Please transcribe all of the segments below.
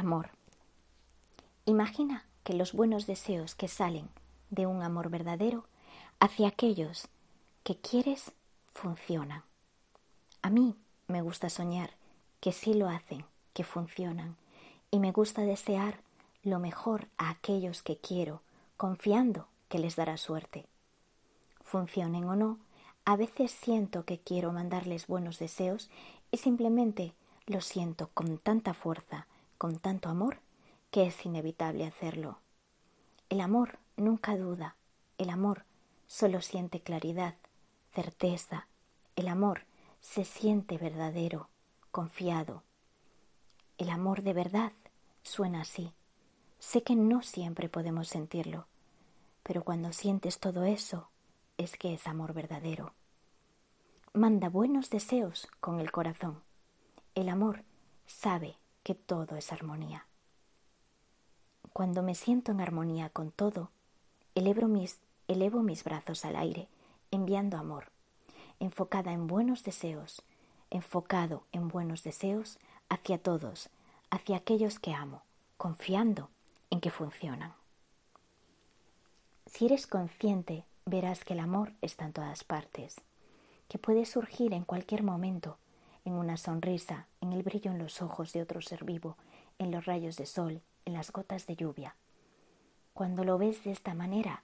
Amor. Imagina que los buenos deseos que salen de un amor verdadero hacia aquellos que quieres funcionan. A mí me gusta soñar que sí lo hacen, que funcionan, y me gusta desear lo mejor a aquellos que quiero, confiando que les dará suerte. Funcionen o no, a veces siento que quiero mandarles buenos deseos y simplemente lo siento con tanta fuerza, con tanto amor, que es inevitable hacerlo. El amor nunca duda, el amor solo siente claridad, certeza, el amor se siente verdadero, confiado. El amor de verdad suena así. Sé que no siempre podemos sentirlo, pero cuando sientes todo eso es que es amor verdadero. Manda buenos deseos con el corazón. El amor sabe que todo es armonía. Cuando me siento en armonía con todo, elevo mis, elevo mis brazos al aire, enviando amor, enfocada en buenos deseos, enfocado en buenos deseos hacia todos, hacia aquellos que amo, confiando en que funcionan. Si eres consciente, verás que el amor está en todas partes, que puede surgir en cualquier momento, en una sonrisa, en el brillo en los ojos de otro ser vivo, en los rayos de sol, en las gotas de lluvia. Cuando lo ves de esta manera,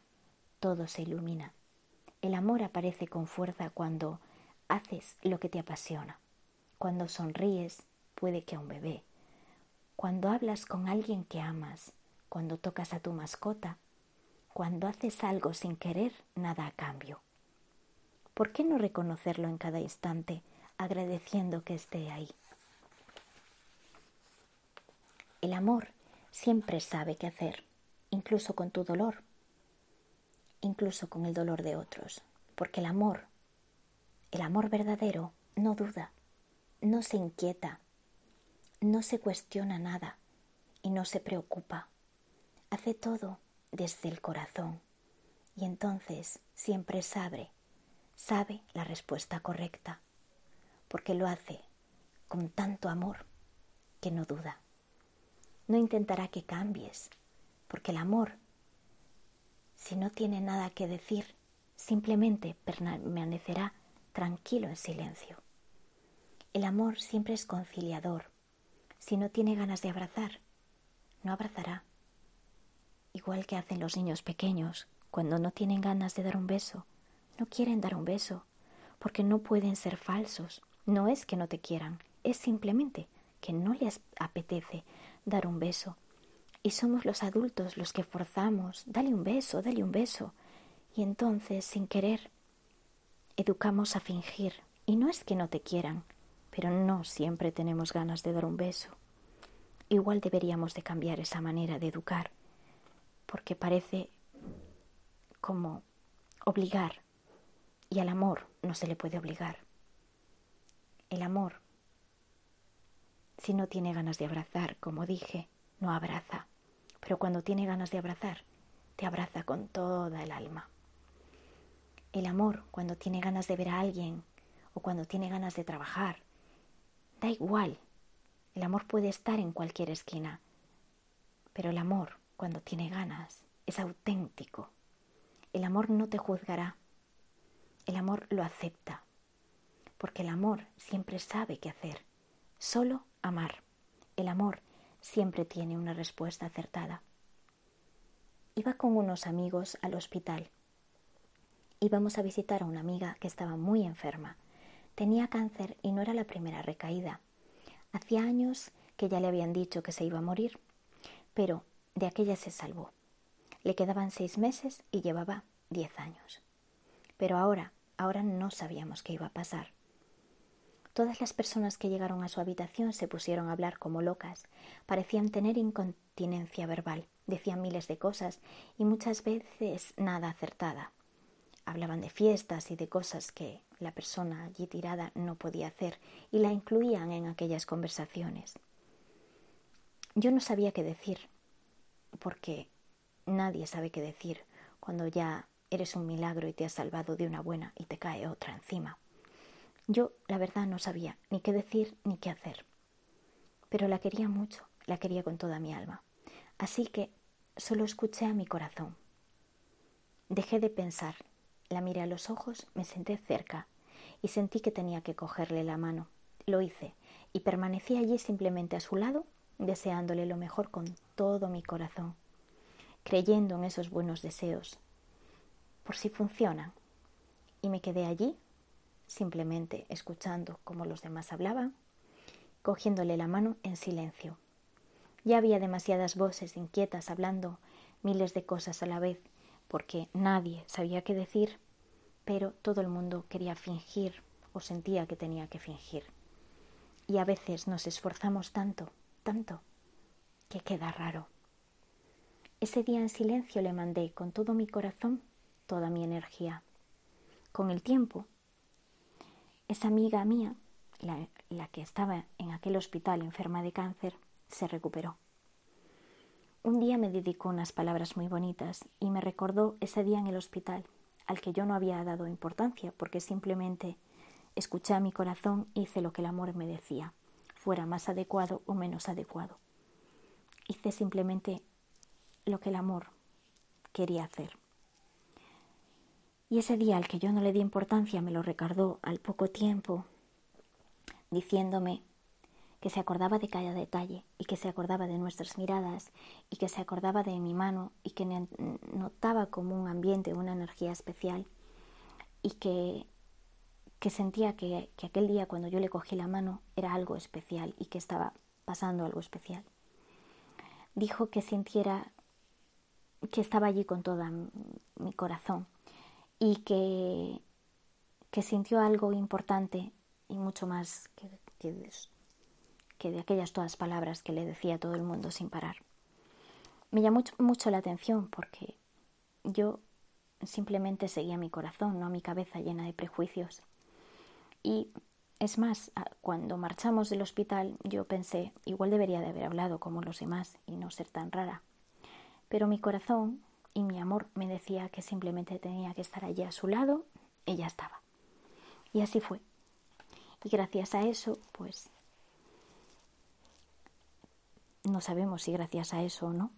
todo se ilumina. El amor aparece con fuerza cuando haces lo que te apasiona, cuando sonríes, puede que a un bebé, cuando hablas con alguien que amas, cuando tocas a tu mascota, cuando haces algo sin querer nada a cambio. ¿Por qué no reconocerlo en cada instante, agradeciendo que esté ahí? El amor siempre sabe qué hacer, incluso con tu dolor, incluso con el dolor de otros, porque el amor, el amor verdadero, no duda, no se inquieta, no se cuestiona nada y no se preocupa. Hace todo desde el corazón y entonces siempre sabe, sabe la respuesta correcta, porque lo hace con tanto amor que no duda. No intentará que cambies, porque el amor, si no tiene nada que decir, simplemente permanecerá tranquilo en silencio. El amor siempre es conciliador. Si no tiene ganas de abrazar, no abrazará. Igual que hacen los niños pequeños cuando no tienen ganas de dar un beso, no quieren dar un beso, porque no pueden ser falsos. No es que no te quieran, es simplemente que no les apetece dar un beso. Y somos los adultos los que forzamos, dale un beso, dale un beso. Y entonces, sin querer, educamos a fingir. Y no es que no te quieran, pero no siempre tenemos ganas de dar un beso. Igual deberíamos de cambiar esa manera de educar, porque parece como obligar, y al amor no se le puede obligar. El amor si no tiene ganas de abrazar, como dije, no abraza. Pero cuando tiene ganas de abrazar, te abraza con toda el alma. El amor, cuando tiene ganas de ver a alguien o cuando tiene ganas de trabajar, da igual. El amor puede estar en cualquier esquina. Pero el amor, cuando tiene ganas, es auténtico. El amor no te juzgará. El amor lo acepta. Porque el amor siempre sabe qué hacer. Solo amar. El amor siempre tiene una respuesta acertada. Iba con unos amigos al hospital. Íbamos a visitar a una amiga que estaba muy enferma. Tenía cáncer y no era la primera recaída. Hacía años que ya le habían dicho que se iba a morir, pero de aquella se salvó. Le quedaban seis meses y llevaba diez años. Pero ahora, ahora no sabíamos qué iba a pasar. Todas las personas que llegaron a su habitación se pusieron a hablar como locas. Parecían tener incontinencia verbal. Decían miles de cosas y muchas veces nada acertada. Hablaban de fiestas y de cosas que la persona allí tirada no podía hacer y la incluían en aquellas conversaciones. Yo no sabía qué decir, porque nadie sabe qué decir cuando ya eres un milagro y te has salvado de una buena y te cae otra encima. Yo, la verdad, no sabía ni qué decir ni qué hacer. pero la quería mucho, la quería con toda mi alma. Así que solo escuché a mi corazón. Dejé de pensar, la miré a los ojos, me senté cerca y sentí que tenía que cogerle la mano. Lo hice y permanecí allí simplemente a su lado, deseándole lo mejor con todo mi corazón, creyendo en esos buenos deseos, por si funcionan. Y me quedé allí, simplemente escuchando cómo los demás hablaban, cogiéndole la mano en silencio. Ya había demasiadas voces inquietas hablando miles de cosas a la vez, porque nadie sabía qué decir, pero todo el mundo quería fingir o sentía que tenía que fingir. Y a veces nos esforzamos tanto, tanto, que queda raro. Ese día en silencio le mandé con todo mi corazón toda mi energía. Con el tiempo, esa amiga mía, la, que estaba en aquel hospital enferma de cáncer, se recuperó. Un día me dedicó unas palabras muy bonitas y me recordó ese día en el hospital, al que yo no había dado importancia porque simplemente escuché a mi corazón e hice lo que el amor me decía, fuera más adecuado o menos adecuado. Hice simplemente lo que el amor quería hacer. Y ese día al que yo no le di importancia me lo recordó al poco tiempo, diciéndome que se acordaba de cada detalle y que se acordaba de nuestras miradas y que se acordaba de mi mano y que notaba como un ambiente, una energía especial y que, que sentía que, que aquel día cuando yo le cogí la mano era algo especial y que estaba pasando algo especial. Dijo que sintiera que estaba allí con todo mi corazón y que, que sintió algo importante y mucho más que, que, de aquellas todas palabras que le decía todo el mundo sin parar. Me llamó mucho la atención porque yo simplemente seguía mi corazón, no mi cabeza llena de prejuicios. Y es más, cuando marchamos del hospital yo pensé, igual debería de haber hablado como los demás y no ser tan rara. Pero mi corazón y mi amor me decía que simplemente tenía que estar allí a su lado ya estaba. Y así fue. Y gracias a eso, pues no sabemos si gracias a eso o no,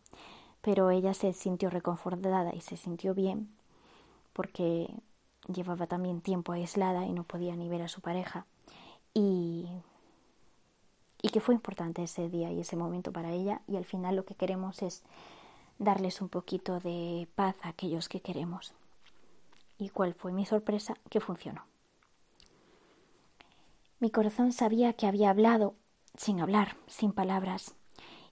pero ella se sintió reconfortada y se sintió bien porque llevaba también tiempo aislada y no podía ni ver a su pareja y, y que fue importante ese día y ese momento para ella y al final lo que queremos es darles un poquito de paz a aquellos que queremos. ¿Y cuál fue mi sorpresa? Que funcionó. Mi corazón sabía que había hablado sin hablar, sin palabras,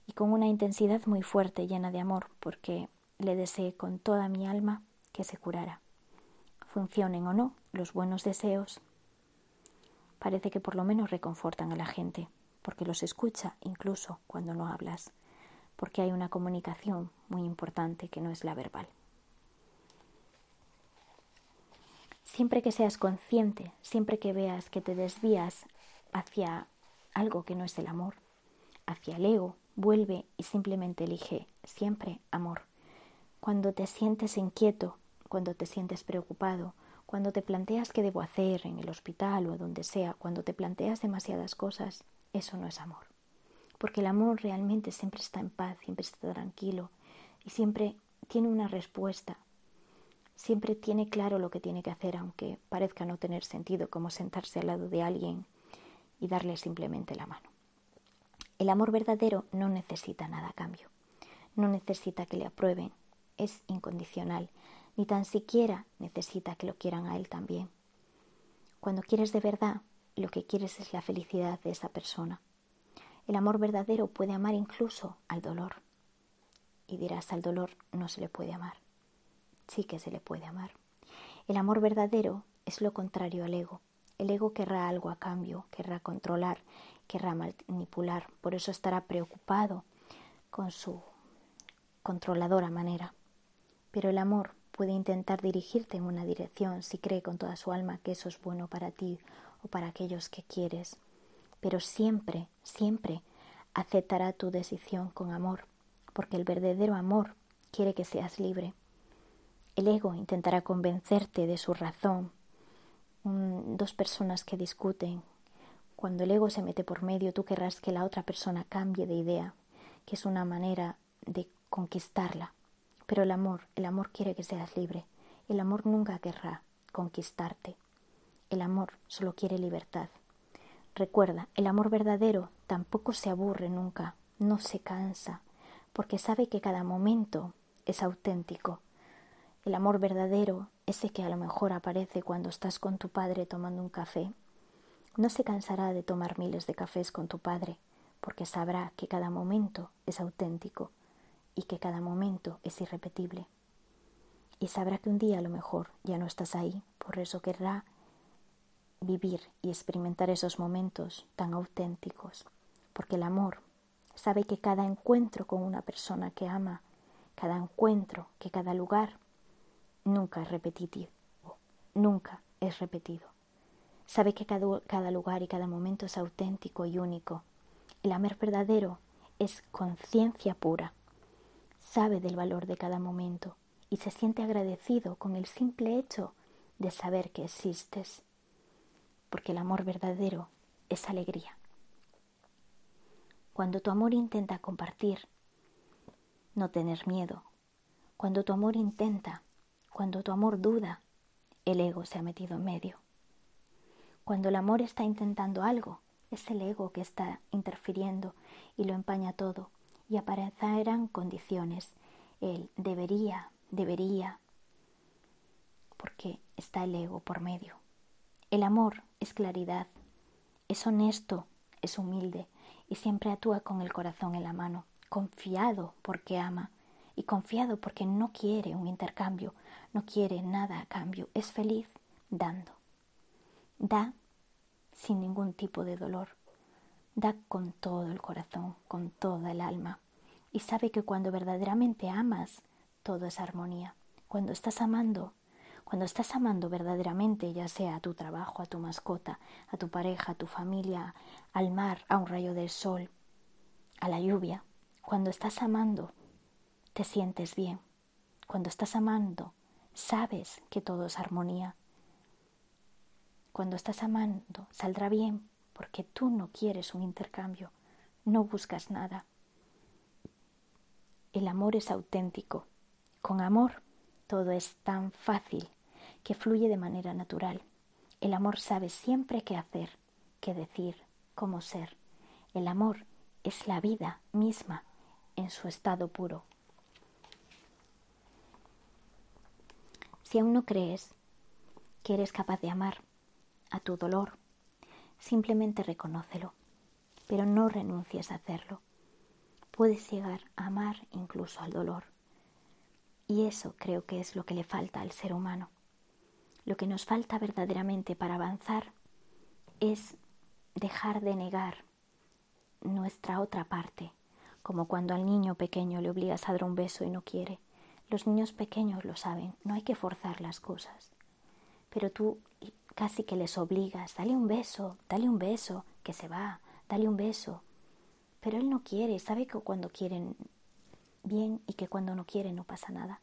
y con una intensidad muy fuerte, llena de amor, porque le deseé con toda mi alma que se curara. Funcionen o no los buenos deseos, parece que por lo menos reconfortan a la gente, porque los escucha incluso cuando no hablas, porque hay una comunicación muy importante que no es la verbal. Siempre que seas consciente, siempre que veas que te desvías hacia algo que no es el amor, hacia el ego, vuelve y simplemente elige siempre amor. Cuando te sientes inquieto, cuando te sientes preocupado, cuando te planteas qué debo hacer en el hospital o donde sea, cuando te planteas demasiadas cosas, eso no es amor. Porque el amor realmente siempre está en paz, siempre está tranquilo y siempre tiene una respuesta. Siempre tiene claro lo que tiene que hacer, aunque parezca no tener sentido, como sentarse al lado de alguien y darle simplemente la mano. El amor verdadero no necesita nada a cambio, no necesita que le aprueben, es incondicional, ni tan siquiera necesita que lo quieran a él también. Cuando quieres de verdad, lo que quieres es la felicidad de esa persona. El amor verdadero puede amar incluso al dolor. Y dirás, al dolor no se le puede amar. Sí que se le puede amar. El amor verdadero es lo contrario al ego. El ego querrá algo a cambio, querrá controlar, querrá manipular, por eso estará preocupado con su controladora manera. Pero el amor puede intentar dirigirte en una dirección si cree con toda su alma que eso es bueno para ti o para aquellos que quieres. Pero siempre, siempre aceptará tu decisión con amor, porque el verdadero amor quiere que seas libre. El ego intentará convencerte de su razón. dos personas que discuten Cuando el ego se mete por medio, tú querrás que la otra persona cambie de idea, que es una manera de conquistarla. Pero el amor, el amor quiere que seas libre. El amor nunca querrá conquistarte. El amor solo quiere libertad. Recuerda, el amor verdadero tampoco se aburre nunca, no se cansa, porque sabe que cada momento es auténtico. El amor verdadero, ese que a lo mejor aparece cuando estás con tu padre tomando un café, no se cansará de tomar miles de cafés con tu padre, porque sabrá que cada momento es auténtico y que cada momento es irrepetible. Y sabrá que un día a lo mejor ya no estás ahí, por eso querrá vivir y experimentar esos momentos tan auténticos, porque el amor sabe que cada encuentro con una persona que ama, cada encuentro, que cada lugar, nunca es repetitivo, nunca es repetido. Sabe que cada, lugar y cada momento es auténtico y único. El amor verdadero es conciencia pura. Sabe del valor de cada momento y se siente agradecido con el simple hecho de saber que existes. Porque el amor verdadero es alegría. Cuando tu amor intenta compartir, no tener miedo. Cuando tu amor intenta, cuando tu amor duda, el ego se ha metido en medio. Cuando el amor está intentando algo, es el ego que está interfiriendo y lo empaña todo y aparecerán condiciones. El debería, debería, porque está el ego por medio. El amor es claridad, es honesto, es humilde y siempre actúa con el corazón en la mano, confiado porque ama y confiado porque no quiere un intercambio, no quiere nada a cambio, es feliz dando. Da sin ningún tipo de dolor. Da con todo el corazón, con toda el alma. Y sabe que cuando verdaderamente amas, todo es armonía. Cuando estás amando, cuando estás amando verdaderamente, ya sea a tu trabajo, a tu mascota, a tu pareja, a tu familia, al mar, a un rayo del sol, a la lluvia, cuando estás amando, te sientes bien. Cuando estás amando, sabes que todo es armonía, cuando estás amando, saldrá bien porque tú no quieres un intercambio, no buscas nada. El amor es auténtico. Con amor todo es tan fácil que fluye de manera natural. El amor sabe siempre qué hacer, qué decir, cómo ser. El amor es la vida misma en su estado puro. Si aún no crees que eres capaz de amar, a tu dolor. Simplemente reconócelo, pero no renuncies a hacerlo. Puedes llegar a amar incluso al dolor. Y eso creo que es lo que le falta al ser humano. Lo que nos falta verdaderamente para avanzar es dejar de negar nuestra otra parte, como cuando al niño pequeño le obligas a dar un beso y no quiere. Los niños pequeños lo saben, no hay que forzar las cosas. Pero tú casi que les obligas, dale un beso, dale un beso, que se va, dale un beso. Pero él no quiere, sabe que cuando quieren bien y que cuando no quieren no pasa nada.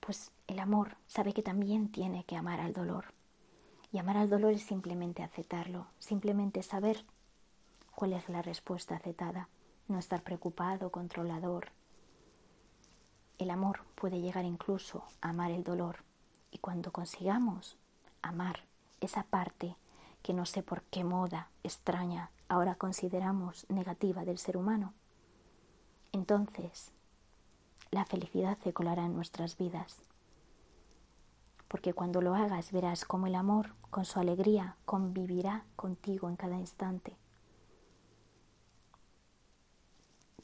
Pues el amor sabe que también tiene que amar al dolor. Y amar al dolor es simplemente aceptarlo, simplemente saber cuál es la respuesta aceptada, no estar preocupado, controlador. El amor puede llegar incluso a amar el dolor y cuando consigamos amar esa parte que no sé por qué moda extraña ahora consideramos negativa del ser humano, entonces la felicidad se colará en nuestras vidas. Porque cuando lo hagas verás cómo el amor, con su alegría, convivirá contigo en cada instante.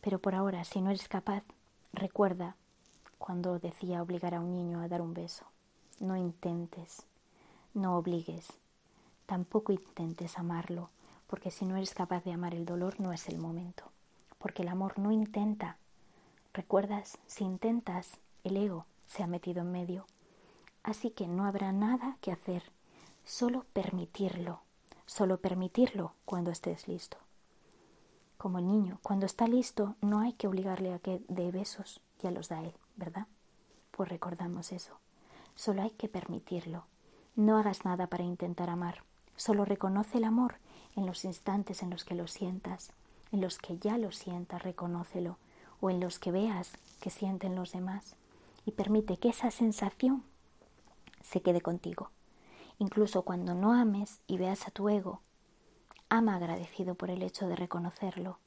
Pero por ahora, si no eres capaz, recuerda cuando decía obligar a un niño a dar un beso. No intentes no obligues, tampoco intentes amarlo, porque si no eres capaz de amar el dolor no es el momento, porque el amor no intenta. ¿Recuerdas? Si intentas, el ego se ha metido en medio. Así que no habrá nada que hacer, solo permitirlo, solo permitirlo cuando estés listo. Como el niño, cuando está listo no hay que obligarle a que dé besos, ya los da él, ¿verdad? Pues recordamos eso. Solo hay que permitirlo, no hagas nada para intentar amar, Solo reconoce el amor en los instantes en los que lo sientas, en los que ya lo sientas, reconócelo, o en los que veas que sienten los demás, y permite que esa sensación se quede contigo. Incluso cuando no ames y veas a tu ego, ama agradecido por el hecho de reconocerlo,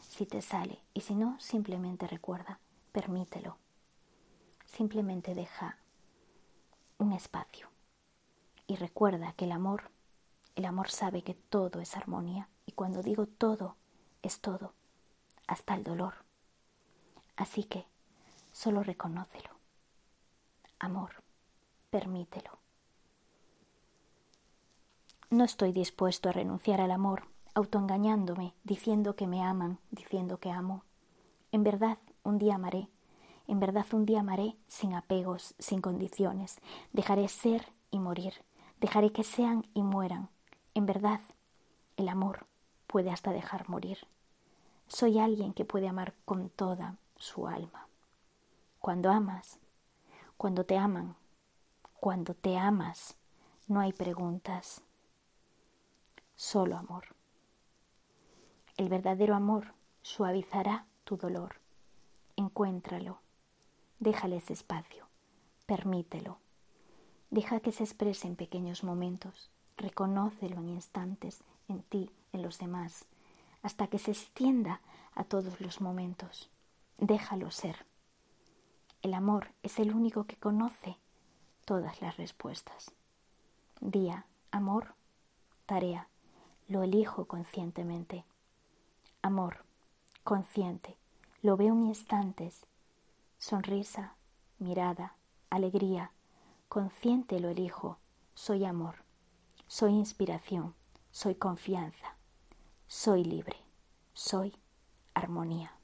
si te sale, y si no, simplemente recuerda, permítelo. Simplemente deja un espacio. Y recuerda que el amor, el amor sabe que todo es armonía. Y cuando digo todo, es todo, hasta el dolor. Así que solo reconócelo. Amor, permítelo. No estoy dispuesto a renunciar al amor, autoengañándome, diciendo que me aman, diciendo que amo. En verdad, un día amaré, en verdad un día amaré sin apegos, sin condiciones. Dejaré ser y morir, dejaré que sean y mueran. En verdad, el amor puede hasta dejar morir. Soy alguien que puede amar con toda su alma. Cuando amas, cuando te aman, cuando te amas, no hay preguntas, solo amor. El verdadero amor suavizará tu dolor. Encuéntralo, déjale ese espacio, permítelo. Deja que se exprese en pequeños momentos, reconócelo en instantes, en ti, en los demás, hasta que se extienda a todos los momentos. Déjalo ser. El amor es el único que conoce todas las respuestas. Día, amor, tarea, lo elijo conscientemente. Amor, consciente, lo veo en instantes. Sonrisa, mirada, alegría, consciente lo elijo. Soy amor, soy inspiración, soy confianza, soy libre, soy armonía.